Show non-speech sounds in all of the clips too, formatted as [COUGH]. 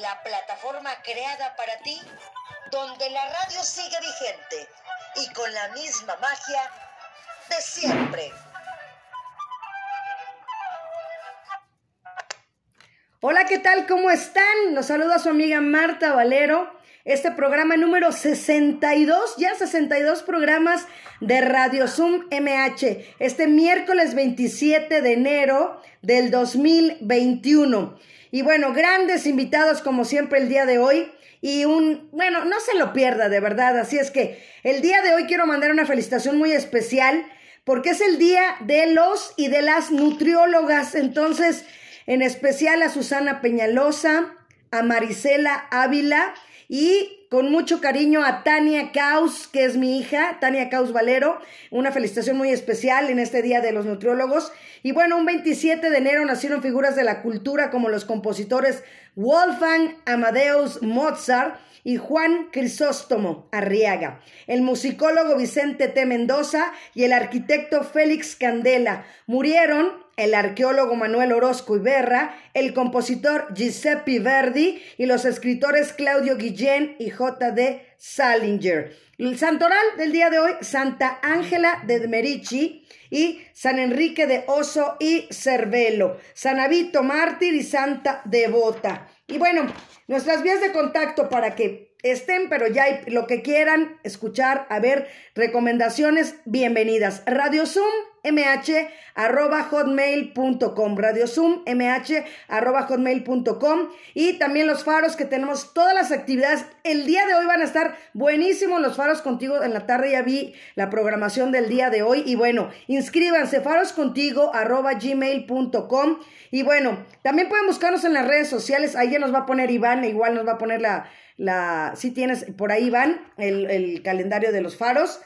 La plataforma creada para ti, donde la radio sigue vigente y con la misma magia de siempre. Hola, ¿qué tal? ¿Cómo están? Los saluda su amiga Marta Valero. Este programa número 62, ya 62 programas de Radio Zoom MH, este miércoles 27 de enero del 2021. Y bueno, grandes invitados como siempre el día de hoy. Y un, bueno, no se lo pierda de verdad. Así es que el día de hoy quiero mandar una felicitación muy especial porque es el día de los y de las nutriólogas. Entonces, en especial a Susana Peñalosa, a Marisela Ávila y con mucho cariño a Tania Caus, que es mi hija, Tania Caus Valero. Una felicitación muy especial en este Día de los Nutriólogos. Y bueno, un 27 de enero nacieron figuras de la cultura como los compositores Wolfgang Amadeus Mozart y Juan Crisóstomo Arriaga, el musicólogo Vicente T. Mendoza y el arquitecto Félix Candela. Murieron el arqueólogo Manuel Orozco Iberra, el compositor Giuseppe Verdi y los escritores Claudio Guillén y J.D. Salinger. El santoral del día de hoy, Santa Ángela de Merici y San Enrique de Oso y Cervelo, San Avito Mártir y Santa Devota. Y bueno, nuestras vías de contacto para que estén, pero ya hay lo que quieran escuchar, a ver, recomendaciones, bienvenidas. Radio Zoom mh arroba hotmail.com, Radio Zoom mh arroba hotmail.com y también los faros que tenemos todas las actividades. El día de hoy van a estar buenísimos los faros contigo. En la tarde ya vi la programación del día de hoy y bueno, inscríbanse faroscontigo arroba gmail.com y bueno, también pueden buscarnos en las redes sociales. Ahí ya nos va a poner Iván, igual nos va a poner la, la, si tienes por ahí Iván, el, el calendario de los faros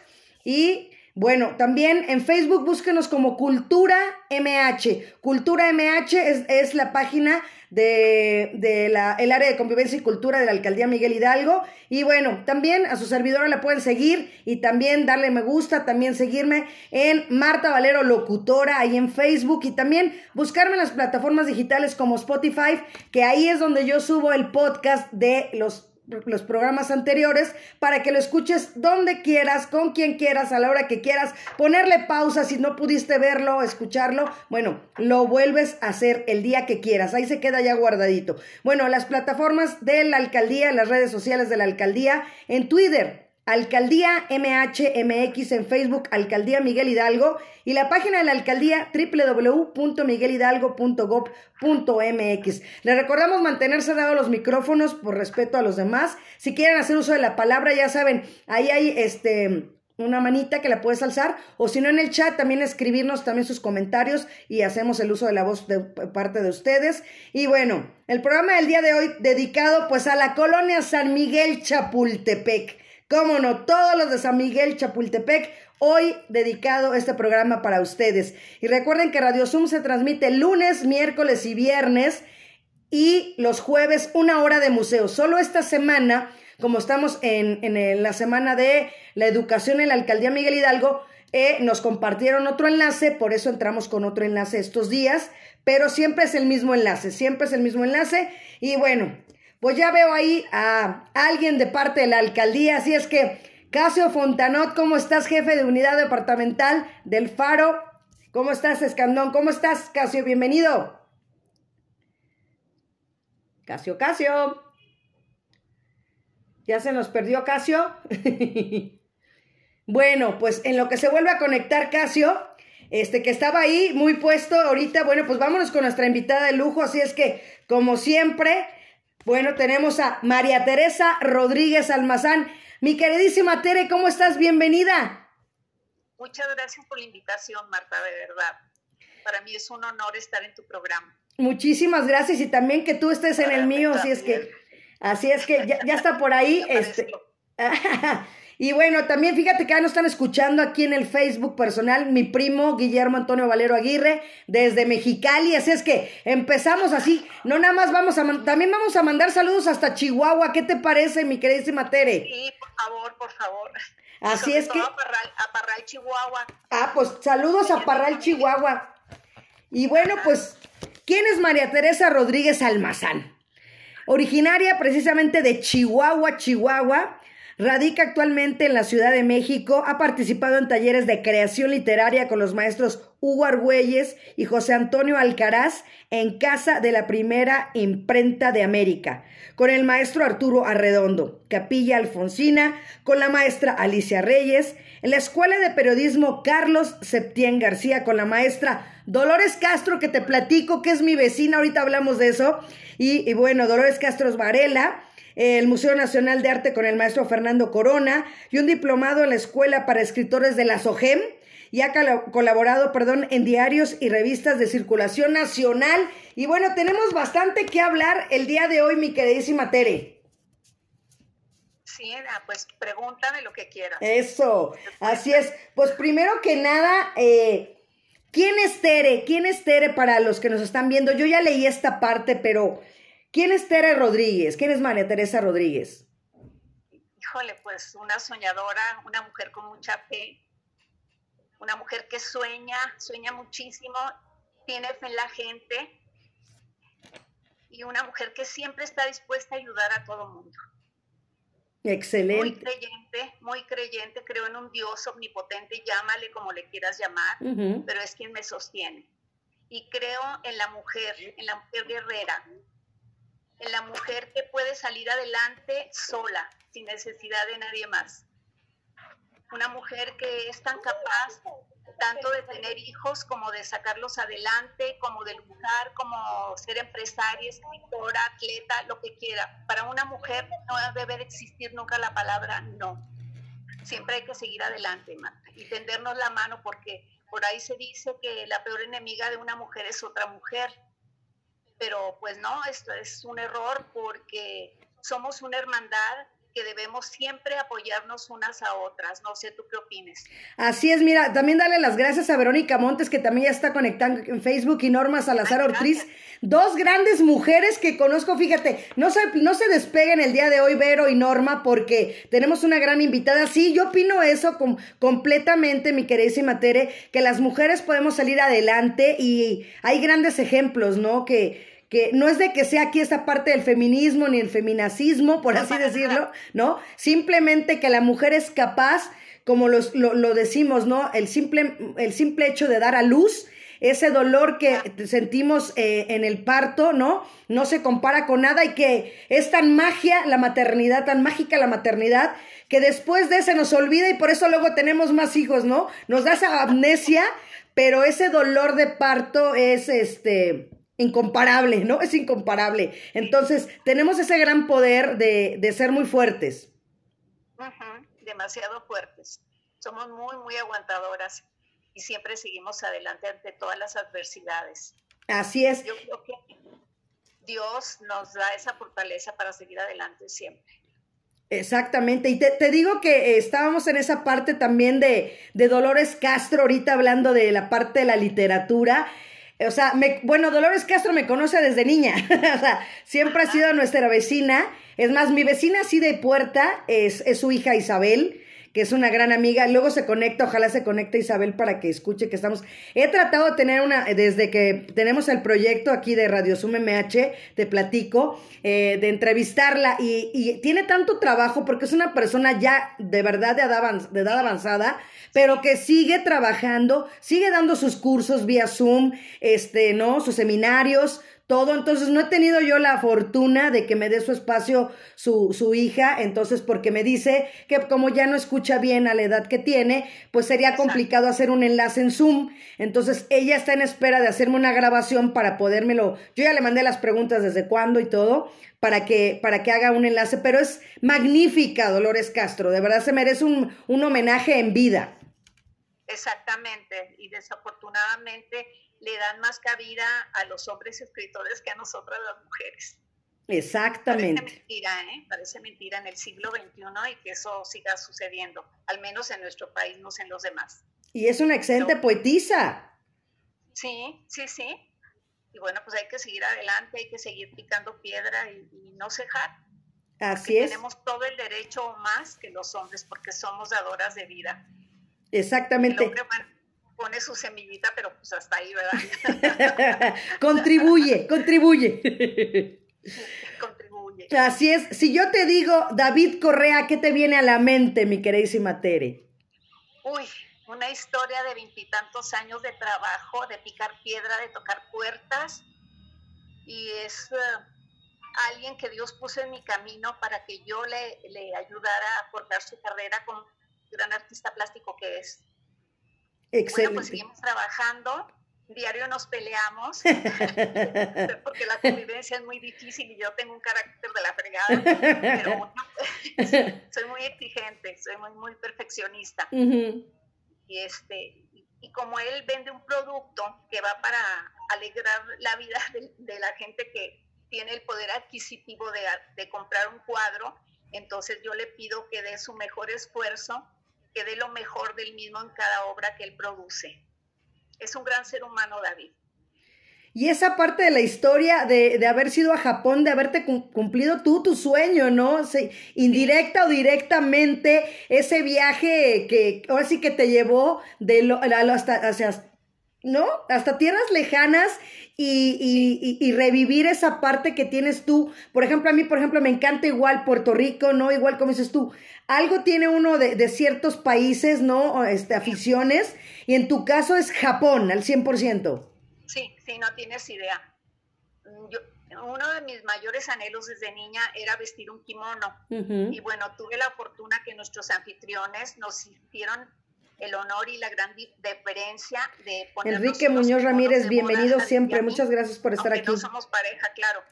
y bueno, también en Facebook búsquenos como Cultura MH. Cultura MH es, es la página de, de la, el área de convivencia y cultura de la alcaldía Miguel Hidalgo. Y bueno, también a su servidora la pueden seguir y también darle me gusta, también seguirme en Marta Valero Locutora ahí en Facebook y también buscarme en las plataformas digitales como Spotify, que ahí es donde yo subo el podcast de los los programas anteriores para que lo escuches donde quieras, con quien quieras, a la hora que quieras, ponerle pausa si no pudiste verlo, escucharlo, bueno, lo vuelves a hacer el día que quieras, ahí se queda ya guardadito. Bueno, las plataformas de la alcaldía, las redes sociales de la alcaldía, en Twitter, Alcaldía MHMX en Facebook, Alcaldía Miguel Hidalgo y la página de la alcaldía www.miguelhidalgo.gov.mx. Le recordamos mantener cerrados los micrófonos por respeto a los demás. Si quieren hacer uso de la palabra, ya saben, ahí hay este una manita que la puedes alzar o si no en el chat también escribirnos también sus comentarios y hacemos el uso de la voz de parte de ustedes. Y bueno, el programa del día de hoy dedicado pues a la colonia San Miguel Chapultepec. Cómo no, todos los de San Miguel Chapultepec, hoy dedicado este programa para ustedes. Y recuerden que Radio Zoom se transmite lunes, miércoles y viernes y los jueves una hora de museo. Solo esta semana, como estamos en, en la semana de la educación en la alcaldía Miguel Hidalgo, eh, nos compartieron otro enlace, por eso entramos con otro enlace estos días, pero siempre es el mismo enlace, siempre es el mismo enlace. Y bueno, pues ya veo ahí a alguien de parte de la alcaldía, así es que Casio Fontanot, ¿cómo estás, jefe de unidad departamental del Faro? ¿Cómo estás, Escandón? ¿Cómo estás, Casio? Bienvenido. Casio, Casio. ¿Ya se nos perdió Casio? [LAUGHS] bueno, pues en lo que se vuelve a conectar Casio, este que estaba ahí muy puesto ahorita, bueno, pues vámonos con nuestra invitada de lujo, así es que, como siempre, bueno, tenemos a María Teresa Rodríguez Almazán. Mi queridísima Tere, ¿cómo estás? Bienvenida. Muchas gracias por la invitación, Marta, de verdad. Para mí es un honor estar en tu programa. Muchísimas gracias y también que tú estés en el mío, así es que, así es que ya, ya está por ahí. este, [LAUGHS] Y bueno, también fíjate que ya nos están escuchando aquí en el Facebook personal mi primo Guillermo Antonio Valero Aguirre desde Mexicali. Así es que empezamos así. No nada más vamos a, también vamos a mandar saludos hasta Chihuahua. ¿Qué te parece, mi queridísima Tere? Sí, por favor, por favor. Así es que... A Parral, Chihuahua. Ah, pues saludos a Parral, Chihuahua. Y bueno, pues ¿Quién es María Teresa Rodríguez Almazán? Originaria precisamente de Chihuahua, Chihuahua, Radica actualmente en la Ciudad de México, ha participado en talleres de creación literaria con los maestros Hugo Argüelles y José Antonio Alcaraz en Casa de la Primera Imprenta de América, con el maestro Arturo Arredondo, Capilla Alfonsina, con la maestra Alicia Reyes, en la Escuela de Periodismo Carlos Septién García, con la maestra Dolores Castro, que te platico que es mi vecina, ahorita hablamos de eso, y, bueno, Dolores Castro Varela, el Museo Nacional de Arte con el maestro Fernando Corona y un diplomado en la Escuela para Escritores de la SOGEM y ha colaborado, perdón, en diarios y revistas de circulación nacional. Y bueno, tenemos bastante que hablar el día de hoy, mi queridísima Tere. Sí, pues pregúntame lo que quieras. Eso, así es. Pues primero que nada, eh, ¿quién es Tere? ¿Quién es Tere para los que nos están viendo? Yo ya leí esta parte, pero ¿Quién es Tere Rodríguez? ¿Quién es María Teresa Rodríguez? Híjole, pues una soñadora, una mujer con mucha fe, una mujer que sueña, sueña muchísimo, tiene fe en la gente y una mujer que siempre está dispuesta a ayudar a todo mundo. Excelente. Muy creyente, muy creyente, creo en un Dios omnipotente, llámale como le quieras llamar, pero es quien me sostiene. Y creo en la mujer, en la mujer guerrera, en la mujer que puede salir adelante sola, sin necesidad de nadie más. Una mujer que es tan capaz tanto de tener hijos como de sacarlos adelante, como de luchar, como ser empresaria, escritora, atleta, lo que quiera. Para una mujer no debe de existir nunca la palabra no. Siempre hay que seguir adelante, Marta, y tendernos la mano porque por ahí se dice que la peor enemiga de una mujer es otra mujer pero pues no, esto es un error porque somos una hermandad que debemos siempre apoyarnos unas a otras. No sé, ¿tú qué opines? Así es, mira, también darle las gracias a Verónica Montes, que también ya está conectando en Facebook, y Norma Salazar Ortiz, dos grandes mujeres que conozco, fíjate, no se, no se despeguen el día de hoy Vero y Norma, porque tenemos una gran invitada. Sí, yo opino eso completamente, mi queridísima Tere, que las mujeres podemos salir adelante y hay grandes ejemplos, ¿no? Que que no es de que sea aquí esa parte del feminismo ni el feminacismo, por así decirlo, ¿no? Simplemente que la mujer es capaz, como lo, lo, decimos, ¿no? El simple, el simple hecho de dar a luz, ese dolor que sentimos eh, en el parto, ¿no? No se compara con nada y que es tan magia la maternidad, tan mágica la maternidad, que después de ese nos olvida y por eso luego tenemos más hijos, ¿no? Nos da esa amnesia, pero ese dolor de parto es este incomparable, ¿no? Es incomparable. Entonces, tenemos ese gran poder de, de ser muy fuertes. Demasiado fuertes. Somos muy, muy aguantadoras y siempre seguimos adelante ante todas las adversidades. Así es. Yo creo que Dios nos da esa fortaleza para seguir adelante siempre. Exactamente, y te, te digo que estábamos en esa parte también de, de Dolores Castro, ahorita hablando de la parte de la literatura, o sea, me, bueno, Dolores Castro me conoce desde niña. [LAUGHS] o sea, siempre ha sido nuestra vecina. Es más, mi vecina así de puerta es, es su hija Isabel que es una gran amiga. Luego se conecta, ojalá se conecte Isabel para que escuche que estamos. He tratado de tener una, desde que tenemos el proyecto aquí de Radio Sum MH, te platico, eh, de entrevistarla y, y, tiene tanto trabajo porque es una persona ya de verdad de edad, de edad avanzada, pero que sigue trabajando, sigue dando sus cursos vía Zoom, este, ¿no? Sus seminarios todo. Entonces no he tenido yo la fortuna de que me dé su espacio su, su hija, entonces porque me dice que como ya no escucha bien a la edad que tiene, pues sería complicado hacer un enlace en Zoom. Entonces ella está en espera de hacerme una grabación para podérmelo. Yo ya le mandé las preguntas desde cuándo y todo para que, para que haga un enlace, pero es magnífica Dolores Castro, de verdad se merece un, un homenaje en vida. Exactamente, y desafortunadamente le dan más cabida a los hombres escritores que a nosotras las mujeres. Exactamente. Parece mentira, ¿eh? Parece mentira en el siglo XXI y que eso siga sucediendo, al menos en nuestro país, no sé en los demás. Y es una excelente poetisa. Sí, sí, sí. Y bueno, pues hay que seguir adelante, hay que seguir picando piedra y, no cejar. Así es. Tenemos todo el derecho más que los hombres porque somos dadoras de vida. Exactamente. Pone su semillita, pero pues hasta ahí, ¿verdad? [LAUGHS] contribuye, contribuye. contribuye. Así es. Si yo te digo David Correa, ¿qué te viene a la mente, mi queridísima Tere? Uy, una historia de veintitantos años de trabajo, de picar piedra, de tocar puertas. Y es eh, alguien que Dios puso en mi camino para que yo le, le ayudara a forjar su carrera como gran artista plástico que es. Excelente. Bueno, pues seguimos trabajando, diario nos peleamos, [LAUGHS] porque la convivencia es muy difícil y yo tengo un carácter de la fregada, pero [LAUGHS] bueno, [LAUGHS] soy muy exigente, soy muy, muy perfeccionista. Y este y como él vende un producto que va para alegrar la vida de, de la gente que tiene el poder adquisitivo de, de comprar un cuadro, entonces yo le pido que dé su mejor esfuerzo que dé lo mejor del mismo en cada obra que él produce. Es un gran ser humano, David. Y esa parte de la historia de, de haber sido a Japón, de haberte cumplido tú tu sueño, ¿no? indirecta o directamente, ese viaje que ahora sí que te llevó de lo, hasta, hacia, ¿no? Hasta tierras lejanas y, y, y, revivir esa parte que tienes tú. Por ejemplo, a mí, por ejemplo, me encanta igual Puerto Rico, ¿no? Igual como dices tú, algo tiene uno de, de ciertos países, ¿no? Este, aficiones, y en tu caso es Japón, al 100%. Sí, sí, no tienes idea. Yo, uno de mis mayores anhelos desde niña era vestir un kimono. Y bueno, tuve la fortuna que nuestros anfitriones nos hicieron el honor y la gran deferencia de poner Enrique Muñoz Ramírez, bienvenido siempre. Muchas gracias por estar aquí. No somos pareja, claro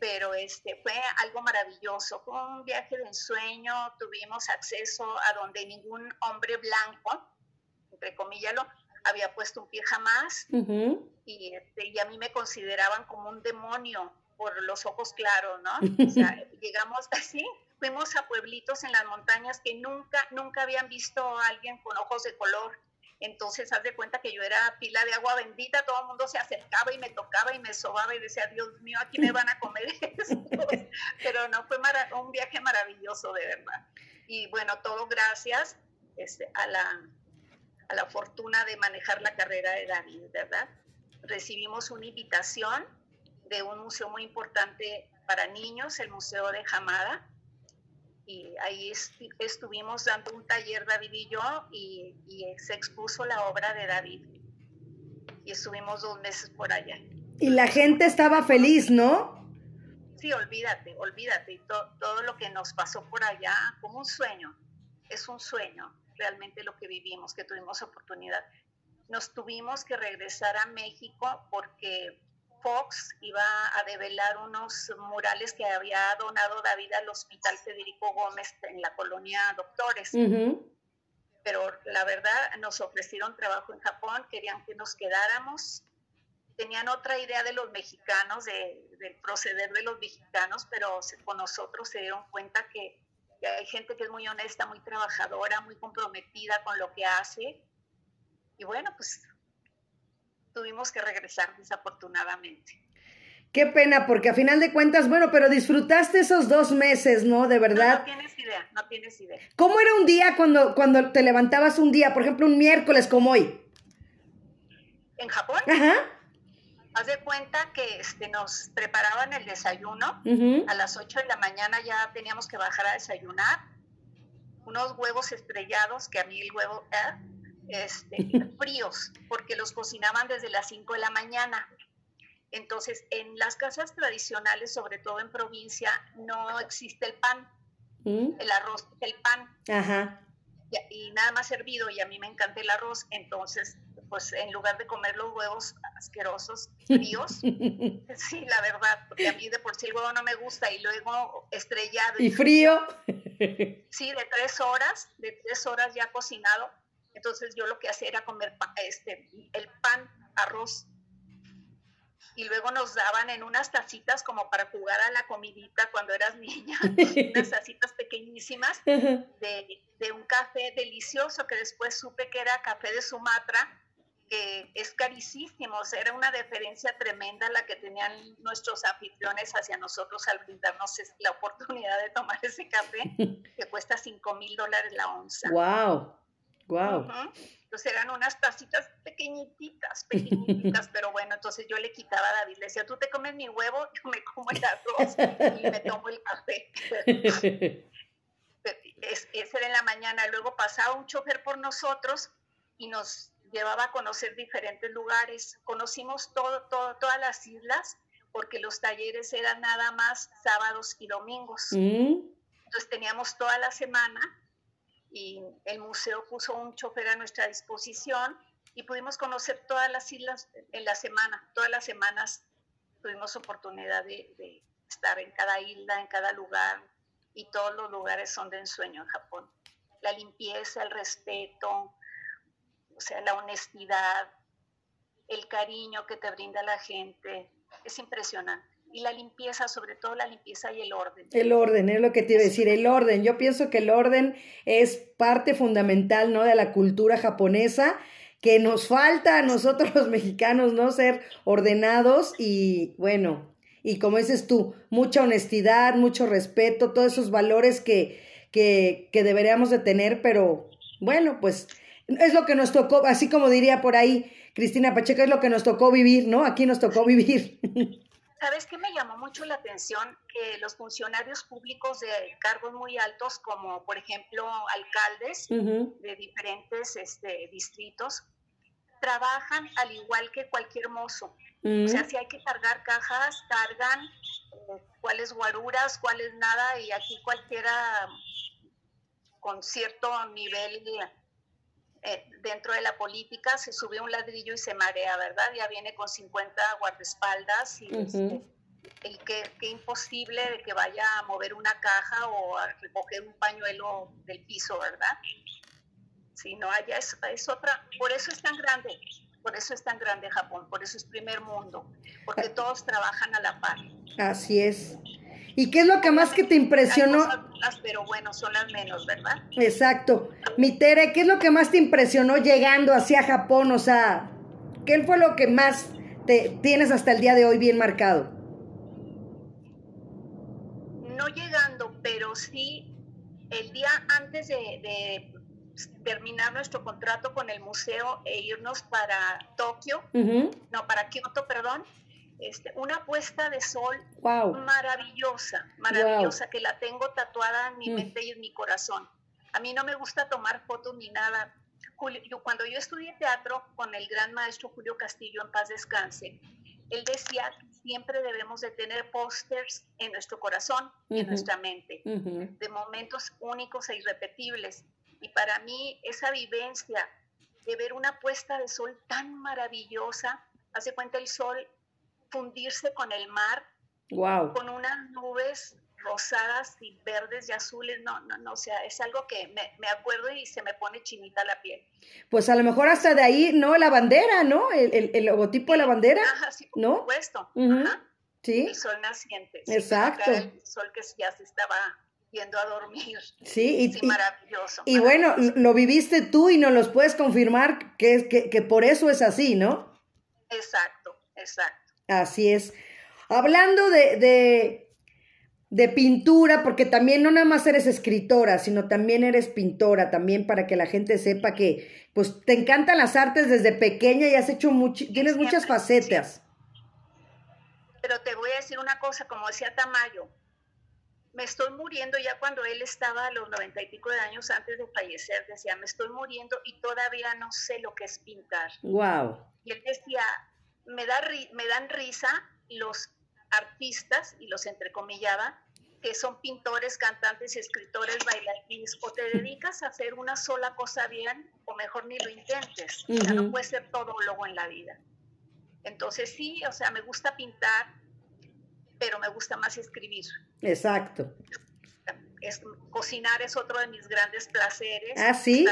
pero este, fue algo maravilloso. Fue un viaje de ensueño, tuvimos acceso a donde ningún hombre blanco, entre comillas, lo, había puesto un pie jamás, y, este, y a mí me consideraban como un demonio por los ojos claros, ¿no? [LAUGHS] O sea, llegamos [LAUGHS] así, fuimos a pueblitos en las montañas que nunca, nunca habían visto a alguien con ojos de color entonces, haz de cuenta que yo era pila de agua bendita, todo el mundo se acercaba y me tocaba y me sobaba y decía, Dios mío, aquí me van a comer [LAUGHS] esto. Pero no, fue un viaje maravilloso, de verdad. Y bueno, todo gracias este, a, la, a la fortuna de manejar la carrera de David, ¿verdad? Recibimos una invitación de un museo muy importante para niños, el Museo de Jamada, y ahí estuvimos dando un taller David y yo y, se expuso la obra de David y estuvimos dos meses por allá. Y la gente estaba feliz, ¿no? Sí, olvídate, olvídate, y todo lo que nos pasó por allá como un sueño, es un sueño realmente lo que vivimos, que tuvimos oportunidad. Nos tuvimos que regresar a México porque Fox iba a develar unos murales que había donado David al Hospital Federico Gómez en la colonia Doctores. Pero la verdad nos ofrecieron trabajo en Japón, querían que nos quedáramos. Tenían otra idea de los mexicanos, del proceder de los mexicanos, pero con nosotros se dieron cuenta que, que hay gente que es muy honesta, muy trabajadora, muy comprometida con lo que hace. Y bueno, pues tuvimos que regresar desafortunadamente. Qué pena, porque a final de cuentas, bueno, pero disfrutaste esos dos meses, ¿no? De verdad. No, no, tienes idea, no tienes idea. ¿Cómo era un día cuando, cuando te levantabas un día, por ejemplo, un miércoles como hoy? ¿En Japón? Ajá. Haz de cuenta que este, nos preparaban el desayuno. A las 8 de la mañana ya teníamos que bajar a desayunar. Unos huevos estrellados, que a mí el huevo... ¿eh? Este, [LAUGHS] fríos, porque los cocinaban desde las 5 de la mañana. Entonces, en las casas tradicionales, sobre todo en provincia, no existe el pan, ¿Mm? el arroz, el pan. Ajá. Y, y, nada más hervido, y a mí me encanta el arroz, entonces, pues en lugar de comer los huevos asquerosos, fríos, [LAUGHS] sí, la verdad, porque a mí de por sí el huevo no me gusta, y luego estrellado. ¿Y frío? [LAUGHS] Sí, de tres horas, de tres horas ya cocinado, entonces yo lo que hacía era comer este, el pan, arroz. Y luego nos daban en unas tacitas como para jugar a la comidita cuando eras niña, [LAUGHS] unas tacitas pequeñísimas de, de un café delicioso que después supe que era café de Sumatra, que es carísimo, era una deferencia tremenda la que tenían nuestros anfitriones hacia nosotros al brindarnos la oportunidad de tomar ese café, [LAUGHS] que cuesta 5 mil dólares la onza. ¡Wow! Wow. Entonces eran unas tacitas pequeñititas, pequeñititas, [LAUGHS] pero bueno, entonces yo le quitaba a David, le decía, tú te comes mi huevo, [LAUGHS] yo me como el arroz y me tomo el café. [LAUGHS] ese era en la mañana, luego pasaba un chofer por nosotros y nos llevaba a conocer diferentes lugares. Conocimos todo, todo, todas las islas porque los talleres eran nada más sábados y domingos. Mm. Entonces teníamos toda la semana y el museo puso un chofer a nuestra disposición y pudimos conocer todas las islas en la semana. Todas las semanas tuvimos oportunidad de, estar en cada isla, en cada lugar y todos los lugares son de ensueño en Japón. La limpieza, el respeto, o sea, la honestidad, el cariño que te brinda la gente, es impresionante y la limpieza, sobre todo la limpieza y el orden. El orden, es lo que te iba a decir, el orden. Yo pienso que el orden es parte fundamental, ¿no? De la cultura japonesa, que nos falta a nosotros los mexicanos, ¿no? Ser ordenados y, bueno, y como dices tú, mucha honestidad, mucho respeto, todos esos valores que, que, que deberíamos de tener, pero bueno, pues es lo que nos tocó, así como diría por ahí Cristina Pacheco, es lo que nos tocó vivir, ¿no? Aquí nos tocó vivir. [LAUGHS] ¿Sabes qué me llamó mucho la atención? Que los funcionarios públicos de cargos muy altos, como por ejemplo alcaldes de diferentes este, distritos, trabajan al igual que cualquier mozo. O sea, si hay que cargar cajas, cargan eh, cuáles guaruras, cuáles nada, y aquí cualquiera con cierto nivel eh, dentro de la política se sube un ladrillo y se marea, ¿verdad? Ya viene con 50 guardaespaldas y este, el que, imposible de que vaya a mover una caja o a recoger un pañuelo del piso, ¿verdad? Si no, allá es, es otra, por eso es tan grande, por eso es tan grande Japón, por eso es primer mundo, porque ah. todos trabajan a la par. Así es. ¿Y qué es lo que más que te impresionó? pero bueno, son las menos, ¿verdad? Exacto. Mi Tere, ¿qué es lo que más te impresionó llegando hacia Japón? O sea, ¿qué fue lo que más te tienes hasta el día de hoy bien marcado? No llegando, pero sí el día antes de, terminar nuestro contrato con el museo e irnos para Tokio, no, para Kioto, perdón, este, una puesta de sol maravillosa, maravillosa, que la tengo tatuada en mi mm. mente y en mi corazón. A mí no me gusta tomar fotos ni nada. cuando yo estudié teatro con el gran maestro Julio Castillo, en paz descanse, él decía que siempre debemos de tener pósters en nuestro corazón y en nuestra mente, de momentos únicos e irrepetibles. Y para mí esa vivencia de ver una puesta de sol tan maravillosa, hace cuenta el sol fundirse con el mar, wow. con unas nubes rosadas y verdes y azules, no, no, no, o sea, es algo que me, acuerdo y se me pone chinita la piel. Pues a lo mejor hasta de ahí, ¿no? La bandera, ¿no? El, logotipo de la bandera, Ajá, sí, por supuesto. Sí. El sol naciente. Exacto. el sol que ya se estaba yendo a dormir. Sí, y, maravilloso. Y bueno, lo viviste tú y nos los puedes confirmar que, que, que por eso es así, ¿no? Exacto, exacto. Así es. Hablando de, de, pintura, porque también no nada más eres escritora, sino también eres pintora, también para que la gente sepa que pues te encantan las artes desde pequeña y has hecho mucho, tienes muchas facetas. Pero te voy a decir una cosa, como decía Tamayo, me estoy muriendo ya cuando él estaba a los noventa y pico de años antes de fallecer, decía, me estoy muriendo y todavía no sé lo que es pintar. Wow. Y él decía, me, da, me dan risa los artistas, y los entrecomillaba, que son pintores, cantantes, escritores, bailarines, o te dedicas a hacer una sola cosa bien, o mejor ni lo intentes. O sea, no puedes ser todólogo en la vida. Entonces sí, o sea, me gusta pintar, pero me gusta más escribir. Exacto. Es, cocinar es otro de mis grandes placeres. Ah, sí.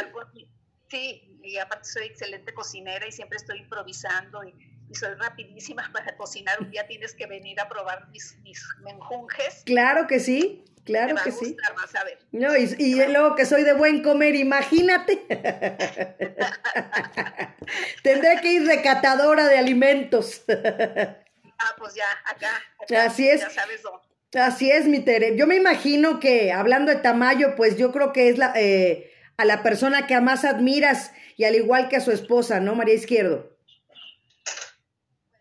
sí, y aparte soy excelente cocinera y siempre estoy improvisando y y soy rapidísima [LAUGHS] para cocinar. Un día tienes que venir a probar mis, mis menjunjes. Claro que sí, claro que sí. Vas a ver. No, y, y luego que soy de buen comer, imagínate. [LAUGHS] Tendré que ir recatadora de alimentos. [LAUGHS] ah, pues ya, acá. Así es. Ya sabes dónde. Así es, mi Tere. Yo me imagino que, hablando de Tamayo, pues yo creo que es la... Eh, a la persona que más admiras y al igual que a su esposa, ¿no, María Izquierdo?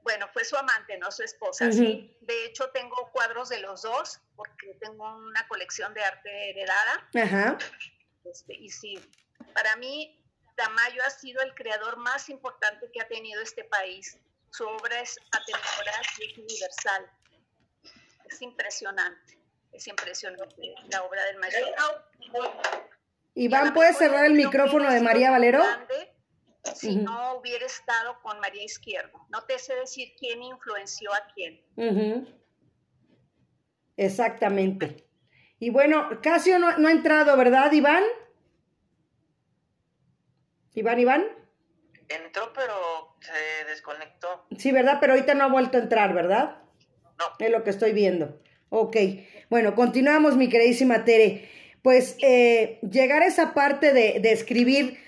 Bueno, fue su amante, no su esposa, sí. De hecho, tengo cuadros de los dos, porque tengo una colección de arte heredada. Ajá. Este, y sí, para mí, Tamayo ha sido el creador más importante que ha tenido este país. Su obra es atemporal y es universal. Es impresionante, es impresionante la obra del maestro. Iván, ¿puedes cerrar el micrófono de María Valero? Si no hubiera estado con María Izquierdo. No te sé decir quién influenció a quién. Exactamente. Y bueno, Casio no, no, ha entrado, ¿verdad, Iván? Iván, Iván. Entró, pero se desconectó. Sí, ¿verdad? Pero ahorita no ha vuelto a entrar, ¿verdad? No. Es lo que estoy viendo. Ok. Bueno, continuamos, mi queridísima Tere. Pues eh, llegar a esa parte de, de escribir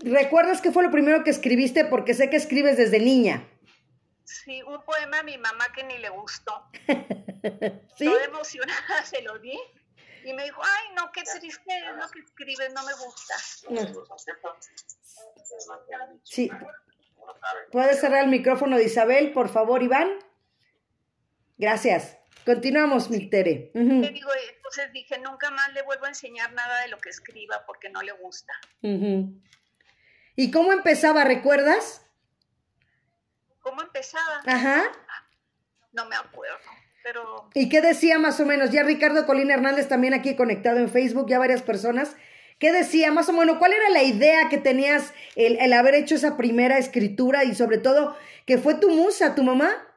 ¿Recuerdas qué fue lo primero que escribiste? Porque sé que escribes desde niña. Sí, un poema a mi mamá que ni le gustó. [LAUGHS] ¿Sí? Toda emocionada [LAUGHS] se lo di. Y me dijo, ay, no, qué triste es lo que escribes, no me gusta. Sí. ¿Puedes cerrar el micrófono de Isabel, por favor, Iván? Gracias. Continuamos, mi Tere. digo, entonces dije, nunca más le vuelvo a enseñar nada de lo que escriba porque no le gusta. ¿Y cómo empezaba, recuerdas? ¿Cómo empezaba? Ajá. No me acuerdo, pero... ¿Y qué decía más o menos? Ya Ricardo Colina Hernández también aquí conectado en Facebook, ya varias personas. ¿Qué decía más o menos? ¿Cuál era la idea que tenías el, el haber hecho esa primera escritura y sobre todo que fue tu musa, tu mamá?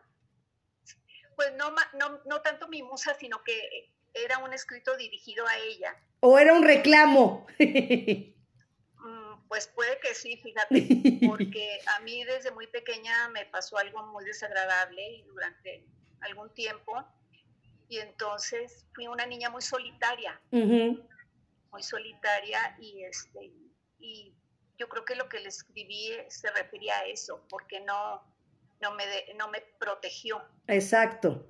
Pues no, no, no tanto mi musa, sino que era un escrito dirigido a ella. ¿O era un reclamo? [LAUGHS] Pues puede que sí, fíjate, [LAUGHS] porque a mí desde muy pequeña me pasó algo muy desagradable durante algún tiempo y entonces fui una niña muy solitaria, muy solitaria y este y yo creo que lo que le escribí se refería a eso, porque no no me no me protegió. Exacto.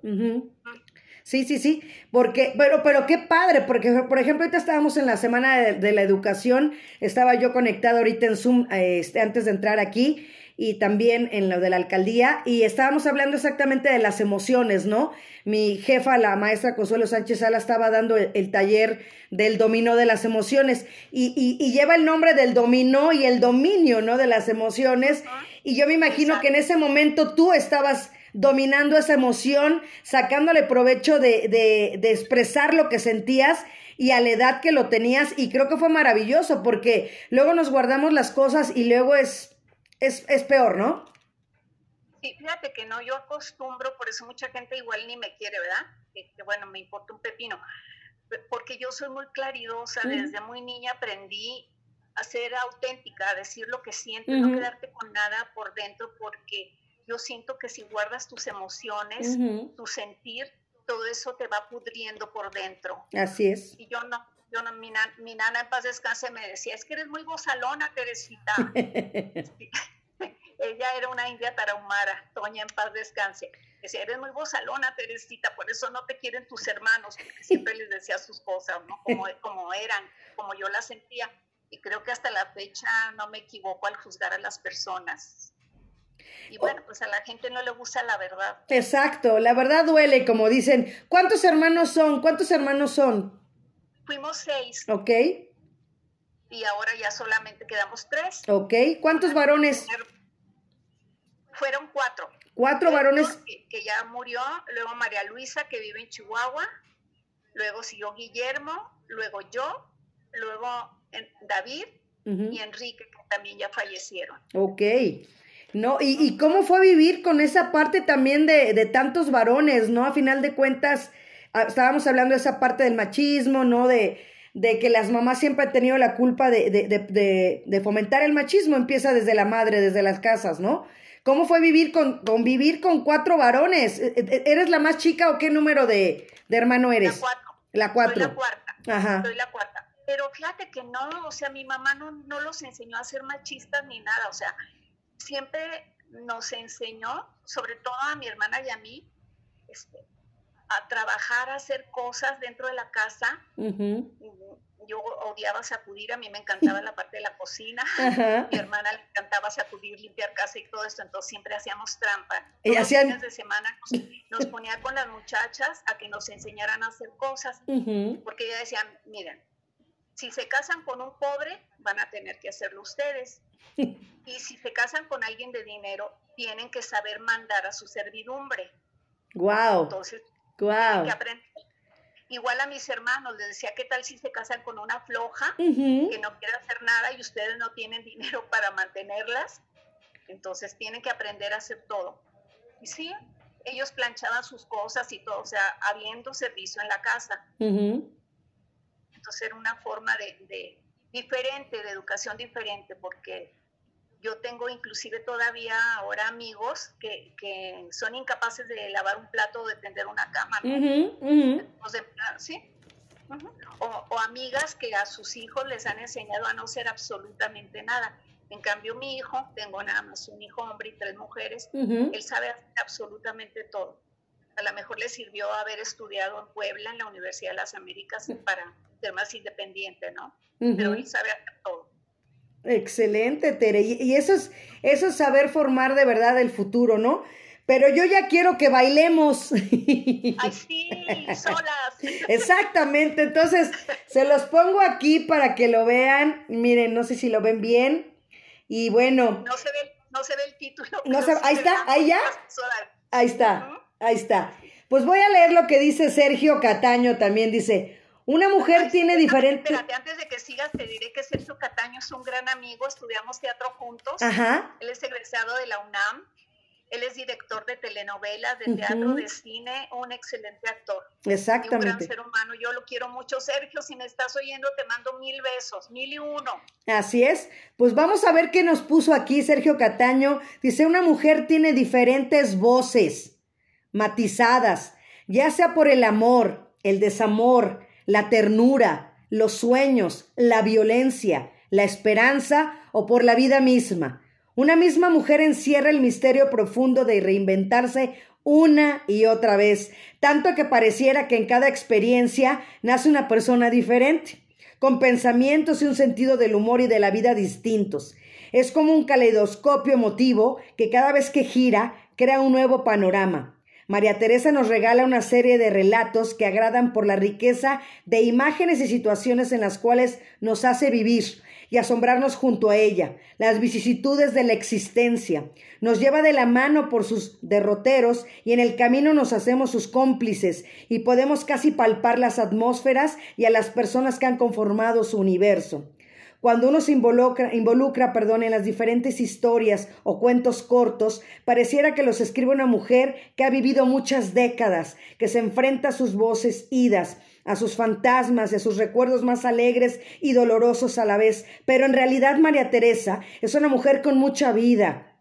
Sí, sí, sí, porque, pero, pero qué padre, porque, por ejemplo, ahorita estábamos en la semana de, la educación, estaba yo conectado ahorita en Zoom este, antes de entrar aquí y también en lo de la alcaldía y estábamos hablando exactamente de las emociones, ¿no? Mi jefa, la maestra Consuelo Sánchez Sala, estaba dando el, taller del dominó de las emociones y, y, y, lleva el nombre del dominó y el dominio, ¿no? De las emociones y yo me imagino que en ese momento tú estabas dominando esa emoción, sacándole provecho de, de, de expresar lo que sentías y a la edad que lo tenías y creo que fue maravilloso porque luego nos guardamos las cosas y luego es, es, es peor, ¿no? Sí, fíjate que no, yo acostumbro, por eso mucha gente igual ni me quiere, ¿verdad? Que, bueno, me importa un pepino, porque yo soy muy claridosa, desde muy niña aprendí a ser auténtica, a decir lo que siento, no quedarte con nada por dentro, porque yo siento que si guardas tus emociones, tu sentir, todo eso te va pudriendo por dentro. Así es. Y yo no, yo no, mi, nana en paz descanse me decía, es que eres muy gozalona, Teresita. [LAUGHS] [LAUGHS] Ella era una india tarahumara, Toña en paz descanse. Decía, eres muy gozalona, Teresita, por eso no te quieren tus hermanos, porque siempre les decía sus cosas, ¿no? Como, [LAUGHS] como eran, como yo las sentía. Y creo que hasta la fecha no me equivoco al juzgar a las personas. Y bueno, pues a la gente no le gusta la verdad. Exacto, la verdad duele, como dicen. ¿Cuántos hermanos son? ¿Cuántos hermanos son? Fuimos seis. Ok. Y ahora ya solamente quedamos tres. Ok. ¿Cuántos varones? Fueron cuatro. Cuatro varones. Que, ya murió, luego María Luisa, que vive en Chihuahua, luego siguió Guillermo, luego yo, luego David y Enrique, que también ya fallecieron. Ok. ¿No? Y, y, cómo fue vivir con esa parte también de, de, tantos varones, ¿no? A final de cuentas, estábamos hablando de esa parte del machismo, ¿no? De, de que las mamás siempre han tenido la culpa de, de, de, fomentar el machismo, empieza desde la madre, desde las casas, ¿no? ¿Cómo fue vivir con, con vivir con cuatro varones? ¿E, e, e, ¿Eres la más chica o qué número de, hermano eres? La cuatro. La cuatro. Soy la cuarta. Ajá. Soy la cuarta. Pero fíjate que no, o sea, mi mamá no, no los enseñó a ser machistas ni nada, o sea, siempre nos enseñó, sobre todo a mi hermana y a mí, este, a trabajar, a hacer cosas dentro de la casa. yo odiaba sacudir, a mí me encantaba la parte de la cocina, [LAUGHS] mi hermana le encantaba sacudir, limpiar casa y todo esto, entonces siempre hacíamos trampa. Y Los hacían... fines de semana nos, ponía con las muchachas a que nos enseñaran a hacer cosas, porque ella decía, miren, si se casan con un pobre, van a tener que hacerlo ustedes. [LAUGHS] Y si se casan con alguien de dinero, tienen que saber mandar a su servidumbre. Wow. Entonces, wow. que aprender Igual a mis hermanos, les decía, ¿qué tal si se casan con una floja que no quiere hacer nada y ustedes no tienen dinero [LAUGHS] para mantenerlas? Entonces tienen que aprender a hacer todo. Y sí, ellos planchaban sus cosas y todo, o sea, habiendo servicio en la casa. Entonces era una forma de, de, diferente, de educación diferente, porque yo tengo inclusive todavía ahora amigos que, que son incapaces de lavar un plato o de tender una cama. ¿sí? o, amigas que a sus hijos les han enseñado a no ser absolutamente nada. En cambio, mi hijo, tengo nada más un hijo hombre y tres mujeres, él sabe hacer absolutamente todo. A lo mejor le sirvió haber estudiado en Puebla, en la Universidad de las Américas, para ser más independiente, ¿no? Pero él sabe hacer todo. Excelente, Tere. Y eso es, eso es saber formar de verdad el futuro, ¿no? Pero yo ya quiero que bailemos. Ay, [LAUGHS] sí, solas. Exactamente. Entonces, se los pongo aquí para que lo vean. Miren, no sé si lo ven bien. Y bueno. No se ve, no se ve el título. No se, ahí está, ahí ya. Ahí está, ahí está. Pues voy a leer lo que dice Sergio Cataño también. Dice, una mujer tiene diferentes... Espérate, antes de que sigas, te diré que Sergio Cataño es un gran amigo, estudiamos teatro juntos. Ajá. Él es egresado de la UNAM, él es director de telenovelas, de teatro, de cine, un excelente actor. Exactamente. un gran ser humano, yo lo quiero mucho. Sergio, si me estás oyendo, te mando mil besos, mil y uno. Así es. Pues vamos a ver qué nos puso aquí Sergio Cataño. Dice, una mujer tiene diferentes voces, matizadas, ya sea por el amor, el desamor, la ternura, los sueños, la violencia, la esperanza o por la vida misma. Una misma mujer encierra el misterio profundo de reinventarse una y otra vez, tanto que pareciera que en cada experiencia nace una persona diferente, con pensamientos y un sentido del humor y de la vida distintos. Es como un caleidoscopio emotivo que cada vez que gira crea un nuevo panorama. María Teresa nos regala una serie de relatos que agradan por la riqueza de imágenes y situaciones en las cuales nos hace vivir y asombrarnos junto a ella, las vicisitudes de la existencia. Nos lleva de la mano por sus derroteros y en el camino nos hacemos sus cómplices y podemos casi palpar las atmósferas y a las personas que han conformado su universo. Cuando uno se involucra, involucra perdón, en las diferentes historias o cuentos cortos, pareciera que los escribe una mujer que ha vivido muchas décadas, que se enfrenta a sus voces idas, a sus fantasmas y a sus recuerdos más alegres y dolorosos a la vez. Pero en realidad María Teresa es una mujer con mucha vida,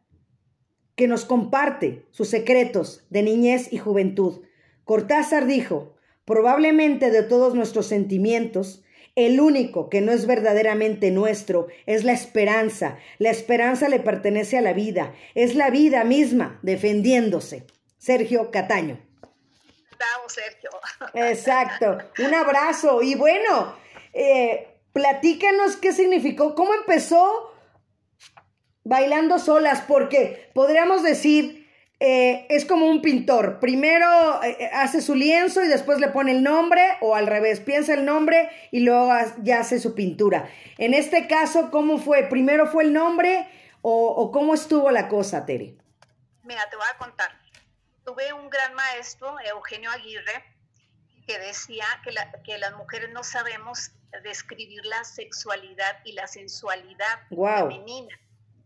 que nos comparte sus secretos de niñez y juventud. Cortázar dijo, probablemente de todos nuestros sentimientos, el único que no es verdaderamente nuestro es la esperanza. La esperanza le pertenece a la vida. Es la vida misma defendiéndose. Sergio Cataño. Bravo, Sergio. Exacto. Un abrazo. Y bueno, eh, platícanos qué significó, cómo empezó bailando solas, porque podríamos decir eh, es como un pintor. Primero eh, eh, hace su lienzo y después le pone el nombre o al revés, piensa el nombre y luego ya hace su pintura. En este caso, ¿cómo fue? ¿Primero fue el nombre o, cómo estuvo la cosa, Tere? Mira, te voy a contar. Tuve un gran maestro, Eugenio Aguirre, que decía que, que las mujeres no sabemos describir la sexualidad y la sensualidad femenina.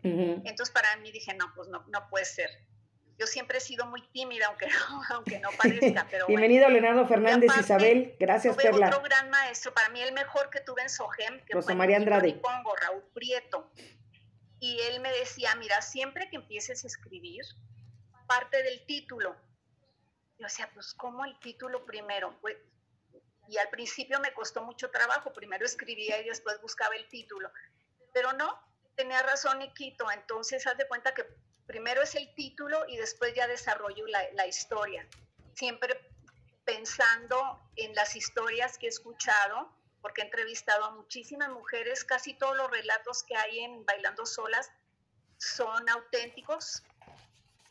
Entonces para mí dije, no, pues no, no puede ser yo siempre he sido muy tímida, aunque [LAUGHS] no, aunque no parezca. [LAUGHS] Pero Bienvenido, Leonardo Fernández, Isabel. Gracias, tuve Perla. otro gran maestro, para mí el mejor que tuve en Sogem, que fue María Andrade. Pongo, Raúl Prieto. Y él me decía, mira, siempre que empieces a escribir, parte del título. Yo decía, pues, ¿cómo el título primero? Pues, y al principio me costó mucho trabajo. Primero escribía y después buscaba el título. Pero no, tenía razón Iquito. Entonces, haz de cuenta que primero es el título y después ya desarrollo la, historia. Siempre pensando en las historias que he escuchado porque he entrevistado a muchísimas mujeres, casi todos los relatos que hay en Bailando Solas son auténticos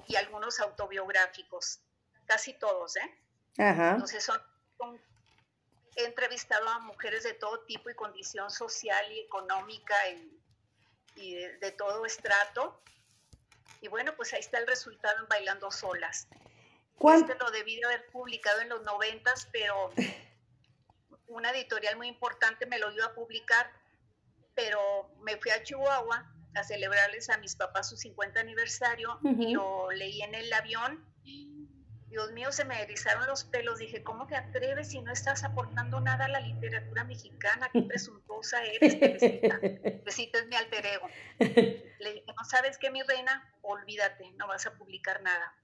y algunos autobiográficos, casi todos, ¿eh? Ajá. Entonces son, he entrevistado a mujeres de todo tipo y condición social y económica y, de, todo estrato. Y bueno, pues ahí está el resultado en Bailando Solas. Este lo debí de haber publicado en los noventas, pero [LAUGHS] una editorial muy importante me lo iba a publicar, pero me fui a Chihuahua a celebrarles a mis papás su 50 aniversario y lo leí en el avión. Dios mío, se me erizaron los pelos. Dije, ¿cómo te atreves si no estás aportando nada a la literatura mexicana? Qué presuntuosa eres, Teresita. [LAUGHS] es mi alter ego. [LAUGHS] Le dije, ¿no sabes qué, mi reina? Olvídate, no vas a publicar nada.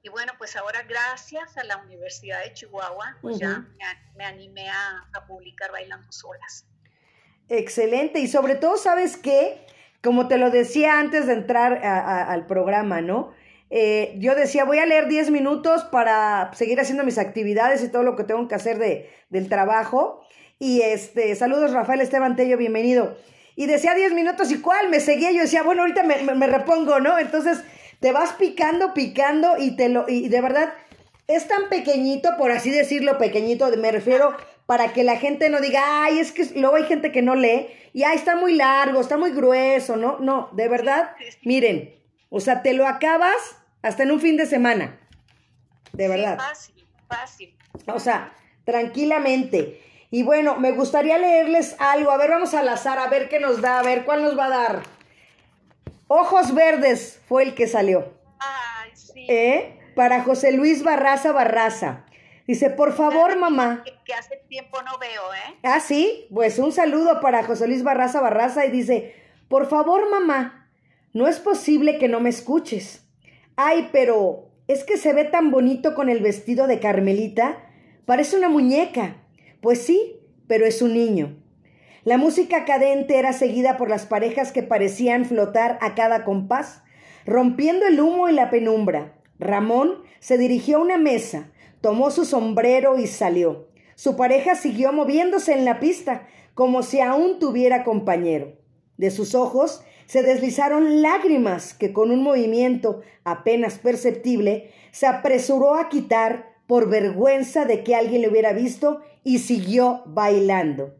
Y bueno, pues ahora gracias a la Universidad de Chihuahua, pues ya me, animé a, publicar Bailando Solas. Excelente. Y sobre todo, ¿sabes qué? Como te lo decía antes de entrar al programa, ¿no? Eh, yo decía, voy a leer 10 minutos para seguir haciendo mis actividades y todo lo que tengo que hacer de, del trabajo. Y este, saludos Rafael Esteban Tello, bienvenido. Y decía 10 minutos y cuál, me seguía, yo decía, bueno, ahorita me, me repongo, ¿no? Entonces te vas picando, picando y te lo, y de verdad, es tan pequeñito, por así decirlo, pequeñito, me refiero para que la gente no diga, ay, es que luego hay gente que no lee y ay, está muy largo, está muy grueso, ¿no? No, de verdad, miren, o sea, te lo acabas hasta en un fin de semana. De verdad. fácil, fácil. O sea, tranquilamente. Y bueno, me gustaría leerles algo. A ver, vamos al azar, a ver qué nos da, a ver cuál nos va a dar. Ojos Verdes fue el que salió. Ay, sí. ¿Eh? Para José Luis Barraza Barraza. Dice, por favor, mamá. Que, hace tiempo no veo, ¿eh? Ah, sí. Pues un saludo para José Luis Barraza Barraza y dice, por favor, mamá, no es posible que no me escuches. Ay, pero es que se ve tan bonito con el vestido de Carmelita. Parece una muñeca. Pues sí, pero es un niño. La música cadente era seguida por las parejas que parecían flotar a cada compás, rompiendo el humo y la penumbra. Ramón se dirigió a una mesa, tomó su sombrero y salió. Su pareja siguió moviéndose en la pista, como si aún tuviera compañero. De sus ojos se deslizaron lágrimas que con un movimiento apenas perceptible se apresuró a quitar por vergüenza de que alguien le hubiera visto y siguió bailando.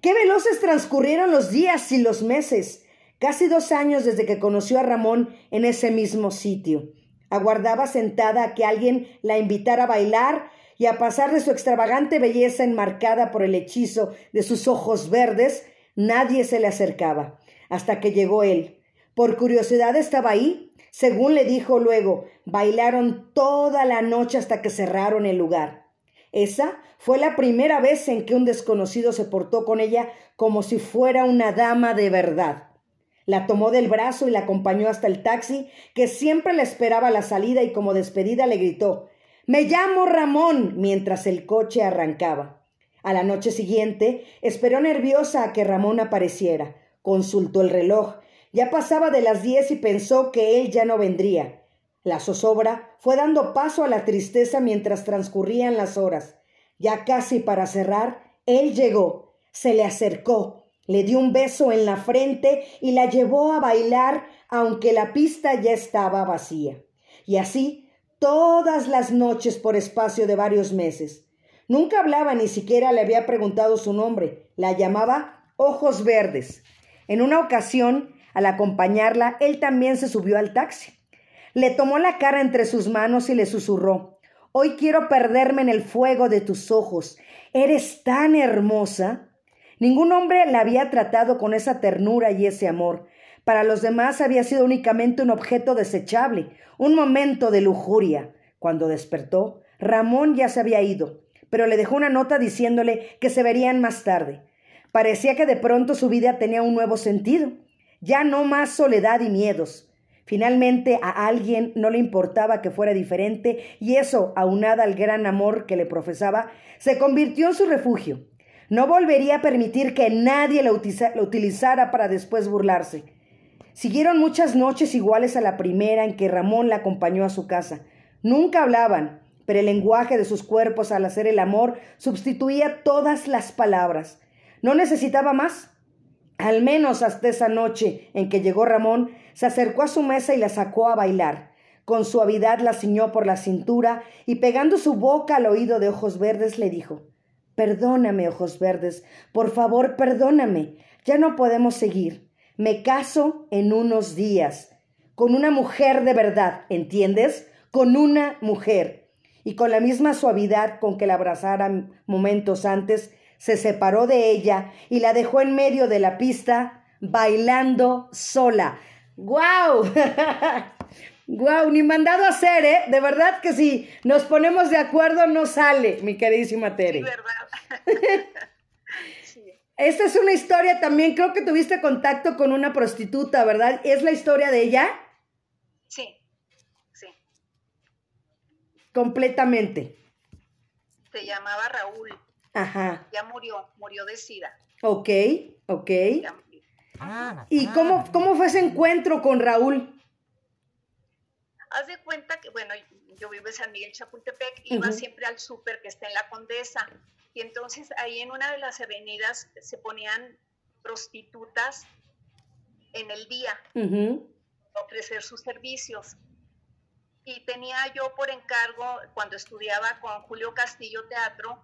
Qué veloces transcurrieron los días y los meses. Casi dos años desde que conoció a Ramón en ese mismo sitio. Aguardaba sentada a que alguien la invitara a bailar y a pasar de su extravagante belleza enmarcada por el hechizo de sus ojos verdes, nadie se le acercaba, hasta que llegó él. Por curiosidad estaba ahí, según le dijo luego, bailaron toda la noche hasta que cerraron el lugar. Esa fue la primera vez en que un desconocido se portó con ella como si fuera una dama de verdad. La tomó del brazo y la acompañó hasta el taxi, que siempre le esperaba a la salida y como despedida le gritó Me llamo Ramón mientras el coche arrancaba. A la noche siguiente esperó nerviosa a que Ramón apareciera. Consultó el reloj. Ya pasaba de las diez y pensó que él ya no vendría. La zozobra fue dando paso a la tristeza mientras transcurrían las horas. Ya casi para cerrar, él llegó, se le acercó, le dio un beso en la frente y la llevó a bailar aunque la pista ya estaba vacía. Y así todas las noches por espacio de varios meses. Nunca hablaba, ni siquiera le había preguntado su nombre. La llamaba Ojos Verdes. En una ocasión, al acompañarla, él también se subió al taxi. Le tomó la cara entre sus manos y le susurró Hoy quiero perderme en el fuego de tus ojos. Eres tan hermosa. Ningún hombre la había tratado con esa ternura y ese amor. Para los demás había sido únicamente un objeto desechable, un momento de lujuria. Cuando despertó, Ramón ya se había ido, pero le dejó una nota diciéndole que se verían más tarde. Parecía que de pronto su vida tenía un nuevo sentido. Ya no más soledad y miedos. Finalmente a alguien no le importaba que fuera diferente y eso, aunada al gran amor que le profesaba, se convirtió en su refugio. No volvería a permitir que nadie lo, utilizara para después burlarse. Siguieron muchas noches iguales a la primera en que Ramón la acompañó a su casa. Nunca hablaban, pero el lenguaje de sus cuerpos al hacer el amor sustituía todas las palabras. No necesitaba más. Al menos hasta esa noche en que llegó Ramón, se acercó a su mesa y la sacó a bailar. Con suavidad la ciñó por la cintura y pegando su boca al oído de ojos verdes le dijo Perdóname, ojos verdes, por favor, perdóname. Ya no podemos seguir. Me caso en unos días con una mujer de verdad, ¿entiendes? Con una mujer. Y con la misma suavidad con que la abrazara momentos antes, se separó de ella y la dejó en medio de la pista bailando sola. ¡Guau! [LAUGHS] ¡Guau! Ni mandado a hacer, ¿eh? De verdad que si nos ponemos de acuerdo no sale, mi queridísima Tere. [LAUGHS] Sí, verdad. Esta es una historia también, creo que tuviste contacto con una prostituta, ¿verdad? ¿Es la historia de ella? Sí, sí. Completamente. Se llamaba Raúl. Ajá. Ya murió, murió de sida. Ok, ok. ¿Y cómo, cómo fue ese encuentro con Raúl? Haz de cuenta que, bueno, yo vivo en San Miguel Chapultepec, iba siempre al súper que está en la Condesa. Y entonces ahí en una de las avenidas se ponían prostitutas en el día ofrecer sus servicios. Y tenía yo por encargo, cuando estudiaba con Julio Castillo Teatro,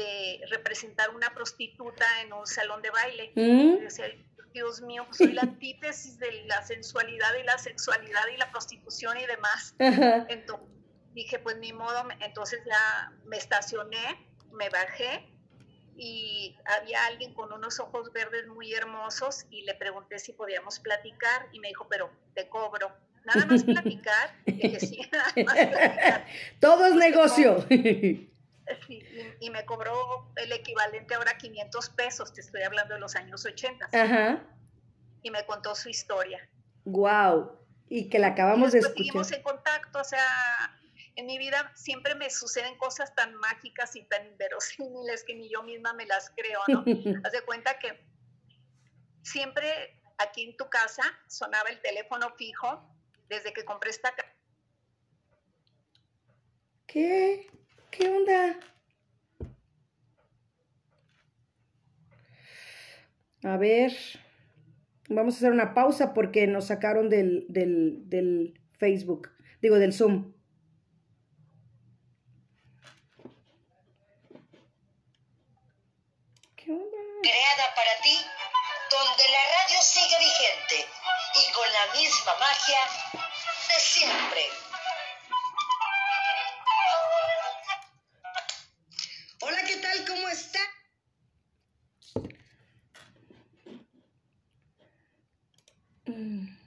de representar una prostituta en un salón de baile. Y decía, Dios mío, pues soy la antítesis de la sensualidad y la sexualidad y la prostitución y demás. [LAUGHS] Entonces dije, pues ni modo, entonces ya me estacioné, me bajé y había alguien con unos ojos verdes muy hermosos y le pregunté si podíamos platicar y me dijo, pero te cobro. Nada más platicar. dije, sí, [LAUGHS] [LAUGHS] nada más platicar. Todo es negocio. Sí, y, y, me cobró el equivalente ahora a 500 pesos, te estoy hablando de los años 80. Ajá. Y me contó su historia. Wow. Y que la acabamos de escuchar. Seguimos en contacto, o sea, en mi vida siempre me suceden cosas tan mágicas y tan inverosímiles que ni yo misma me las creo, ¿no? [LAUGHS] Haz de cuenta que siempre aquí en tu casa sonaba el teléfono fijo desde que compré esta casa. ¿Qué? ¿Qué onda? A ver, vamos a hacer una pausa porque nos sacaron del, Facebook, digo del Zoom. ¿Qué onda? Creada para ti, donde la radio sigue vigente y con la misma magia de siempre. ¿qué tal? ¿Cómo está? Mm.